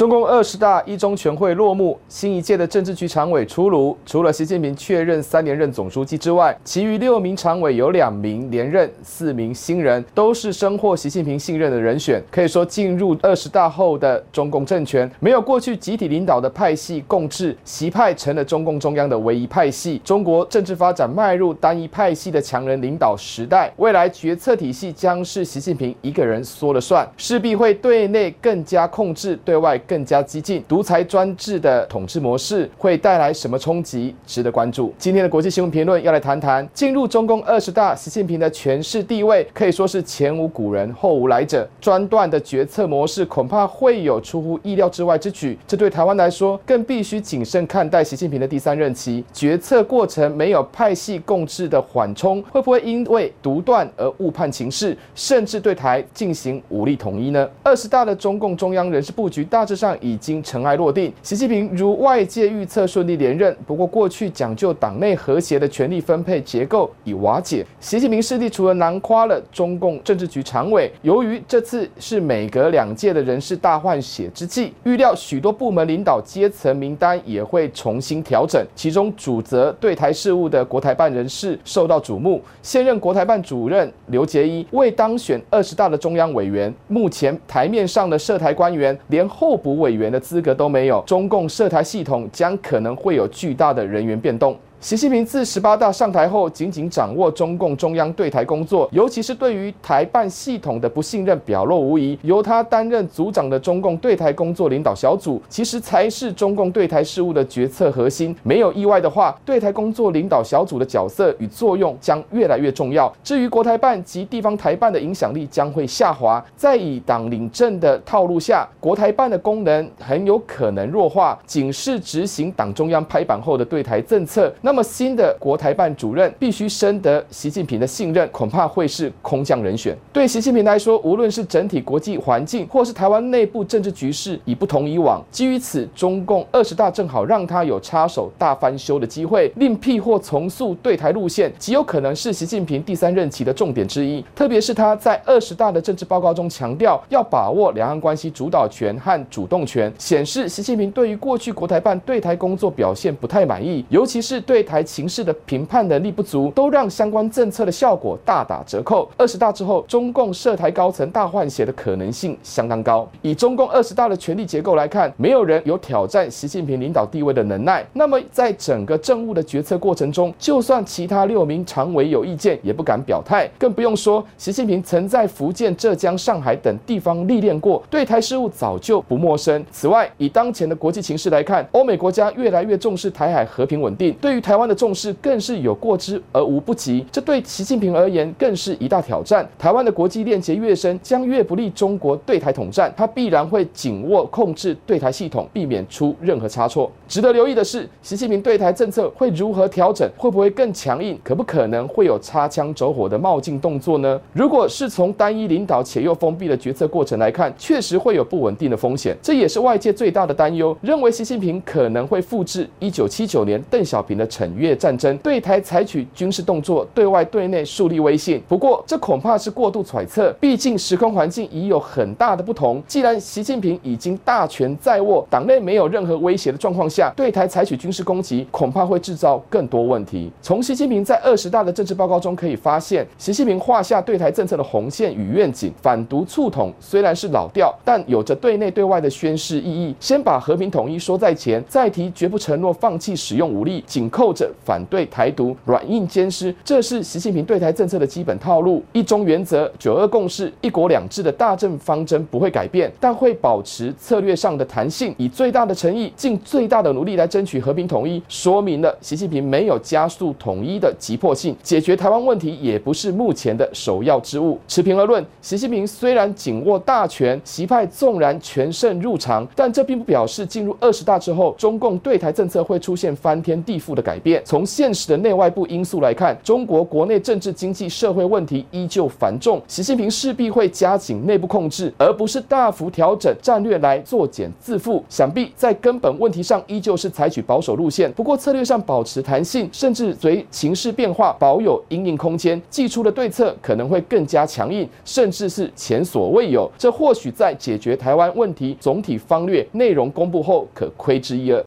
中共二十大一中全会落幕，新一届的政治局常委出炉。除了习近平确认三连任总书记之外，其余六名常委有两名连任，四名新人，都是深获习近平信任的人选。可以说，进入二十大后的中共政权，没有过去集体领导的派系共治，习派成了中共中央的唯一派系。中国政治发展迈入单一派系的强人领导时代，未来决策体系将是习近平一个人说了算，势必会对内更加控制，对外。更加激进、独裁专制的统治模式会带来什么冲击？值得关注。今天的国际新闻评论要来谈谈，进入中共二十大，习近平的权势地位可以说是前无古人后无来者。专断的决策模式恐怕会有出乎意料之外之举。这对台湾来说，更必须谨慎看待习近平的第三任期。决策过程没有派系共治的缓冲，会不会因为独断而误判情势，甚至对台进行武力统一呢？二十大的中共中央人事布局大致上已经尘埃落定，习近平如外界预测顺利连任。不过，过去讲究党内和谐的权力分配结构已瓦解。习近平势力除了囊括了中共政治局常委，由于这次是每隔两届的人事大换血之际，预料许多部门领导阶层名单也会重新调整。其中主责对台事务的国台办人士受到瞩目，现任国台办主任刘结一未当选二十大的中央委员。目前台面上的涉台官员连候补委员的资格都没有，中共涉台系统将可能会有巨大的人员变动。习近平自十八大上台后，紧紧掌握中共中央对台工作，尤其是对于台办系统的不信任表露无遗。由他担任组长的中共对台工作领导小组，其实才是中共对台事务的决策核心。没有意外的话，对台工作领导小组的角色与作用将越来越重要。至于国台办及地方台办的影响力将会下滑，在以党领政的套路下，国台办的功能很有可能弱化，仅是执行党中央拍板后的对台政策。那那么新的国台办主任必须深得习近平的信任，恐怕会是空降人选。对习近平来说，无论是整体国际环境，或是台湾内部政治局势，已不同以往。基于此，中共二十大正好让他有插手大翻修的机会，另辟或重塑对台路线，极有可能是习近平第三任期的重点之一。特别是他在二十大的政治报告中强调，要把握两岸关系主导权和主动权，显示习近平对于过去国台办对台工作表现不太满意，尤其是对。台情势的评判能力不足，都让相关政策的效果大打折扣。二十大之后，中共涉台高层大换血的可能性相当高。以中共二十大的权力结构来看，没有人有挑战习近平领导地位的能耐。那么，在整个政务的决策过程中，就算其他六名常委有意见，也不敢表态。更不用说，习近平曾在福建、浙江、上海等地方历练过，对台事务早就不陌生。此外，以当前的国际情势来看，欧美国家越来越重视台海和平稳定，对于台台湾的重视更是有过之而无不及，这对习近平而言更是一大挑战。台湾的国际链接越深，将越不利中国对台统战。他必然会紧握控制对台系统，避免出任何差错。值得留意的是，习近平对台政策会如何调整？会不会更强硬？可不可能会有擦枪走火的冒进动作呢？如果是从单一领导且又封闭的决策过程来看，确实会有不稳定的风险。这也是外界最大的担忧，认为习近平可能会复制一九七九年邓小平的惩越战争对台采取军事动作，对外对内树立威信。不过，这恐怕是过度揣测，毕竟时空环境已有很大的不同。既然习近平已经大权在握，党内没有任何威胁的状况下，对台采取军事攻击，恐怕会制造更多问题。从习近平在二十大的政治报告中可以发现，习近平画下对台政策的红线与愿景。反独促统虽然是老调，但有着对内对外的宣示意义。先把和平统一说在前，再提绝不承诺放弃使用武力，紧扣或者。反对台独，软硬兼施，这是习近平对台政策的基本套路。一中原则、九二共识、一国两制的大政方针不会改变，但会保持策略上的弹性，以最大的诚意、尽最大的努力来争取和平统一。说明了习近平没有加速统一的急迫性，解决台湾问题也不是目前的首要之务。持平而论，习近平虽然紧握大权，习派纵然全胜入场，但这并不表示进入二十大之后，中共对台政策会出现翻天地覆的改改变。从现实的内外部因素来看，中国国内政治、经济、社会问题依旧繁重，习近平势必会加紧内部控制，而不是大幅调整战略来作茧自负。想必在根本问题上依旧是采取保守路线，不过策略上保持弹性，甚至随情势变化保有因应空间，祭出的对策可能会更加强硬，甚至是前所未有。这或许在解决台湾问题总体方略内容公布后，可窥之一二。